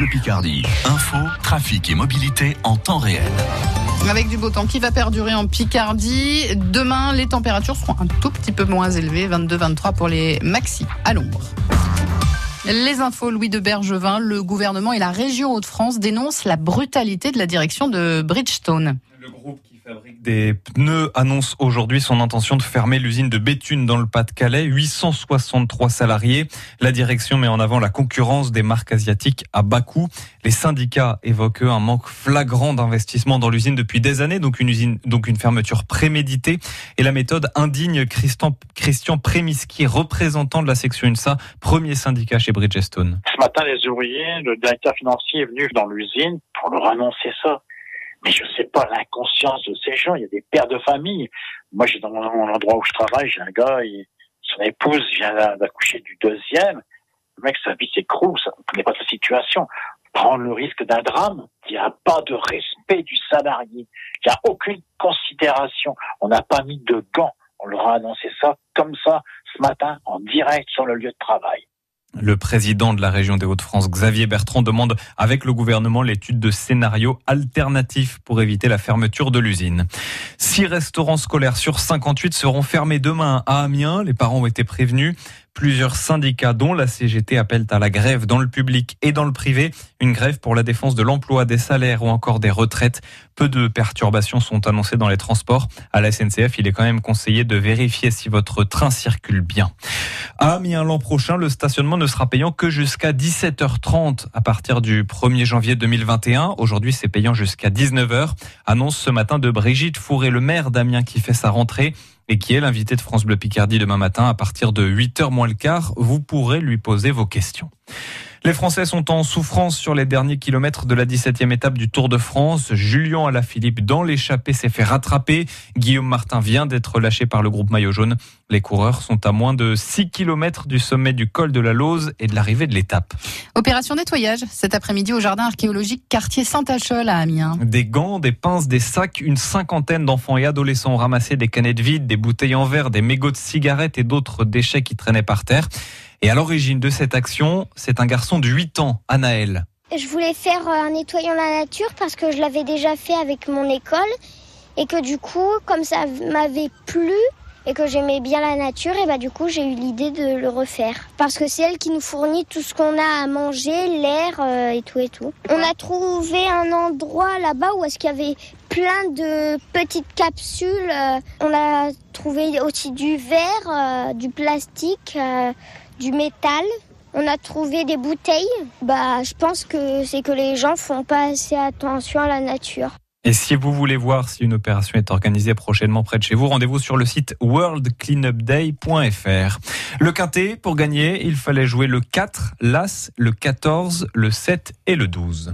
Bleu Picardie. Info, trafic et mobilité en temps réel. Avec du beau temps qui va perdurer en Picardie. Demain, les températures seront un tout petit peu moins élevées, 22-23 pour les maxi à l'ombre. Les infos, Louis de Bergevin, le gouvernement et la région Hauts-de-France dénoncent la brutalité de la direction de Bridgestone. Le groupe qui fabrique des pneus annonce aujourd'hui son intention de fermer l'usine de Béthune dans le Pas-de-Calais. 863 salariés. La direction met en avant la concurrence des marques asiatiques à bas coût. Les syndicats évoquent un manque flagrant d'investissement dans l'usine depuis des années, donc une fermeture préméditée. Et la méthode indigne Christian, Christian Prémiski, représentant de la section UNSA, premier syndicat chez Bridgestone. Ce matin, les ouvriers, le directeur financier est venu dans l'usine pour leur annoncer ça. Mais je sais pas l'inconscience de ces gens. Il y a des pères de famille. Moi, j'ai dans mon endroit où je travaille, j'ai un gars, son épouse vient d'accoucher du deuxième. Le mec, sa vie s'écroule. Ça ne connaît pas sa situation. Prendre le risque d'un drame. Il n'y a pas de respect du salarié. Il n'y a aucune considération. On n'a pas mis de gants. On leur a annoncé ça comme ça ce matin en direct sur le lieu de travail. Le président de la région des Hauts-de-France, Xavier Bertrand, demande avec le gouvernement l'étude de scénarios alternatifs pour éviter la fermeture de l'usine. Six restaurants scolaires sur 58 seront fermés demain à Amiens. Les parents ont été prévenus. Plusieurs syndicats, dont la CGT, appellent à la grève dans le public et dans le privé. Une grève pour la défense de l'emploi, des salaires ou encore des retraites. Peu de perturbations sont annoncées dans les transports. À la SNCF, il est quand même conseillé de vérifier si votre train circule bien. À Amiens, l'an prochain, le stationnement ne sera payant que jusqu'à 17h30 à partir du 1er janvier 2021. Aujourd'hui, c'est payant jusqu'à 19h. Annonce ce matin de Brigitte Fourré, le maire d'Amiens qui fait sa rentrée et qui est l'invité de France Bleu Picardie demain matin à partir de 8h moins le quart. Vous pourrez lui poser vos questions. Les Français sont en souffrance sur les derniers kilomètres de la 17e étape du Tour de France. Julien Alaphilippe, dans l'échappée, s'est fait rattraper. Guillaume Martin vient d'être lâché par le groupe Maillot Jaune. Les coureurs sont à moins de 6 km du sommet du col de la Lose et de l'arrivée de l'étape. Opération nettoyage cet après-midi au jardin archéologique quartier Saint-Achol à Amiens. Des gants, des pinces, des sacs, une cinquantaine d'enfants et adolescents ont ramassé des canettes vides, des bouteilles en verre, des mégots de cigarettes et d'autres déchets qui traînaient par terre. Et à l'origine de cette action, c'est un garçon de 8 ans, Anaël. Je voulais faire un nettoyant la nature parce que je l'avais déjà fait avec mon école et que du coup, comme ça m'avait plu et que j'aimais bien la nature, et bah du coup j'ai eu l'idée de le refaire parce que c'est elle qui nous fournit tout ce qu'on a à manger, l'air euh, et tout et tout. On a trouvé un endroit là-bas où est-ce qu'il y avait plein de petites capsules. Euh, on a trouvé aussi du verre, euh, du plastique du métal. On a trouvé des bouteilles. Bah, je pense que c'est que les gens font pas assez attention à la nature. Et si vous voulez voir si une opération est organisée prochainement près de chez vous, rendez-vous sur le site worldcleanupday.fr. Le quintet, pour gagner, il fallait jouer le 4, l'As, le 14, le 7 et le 12.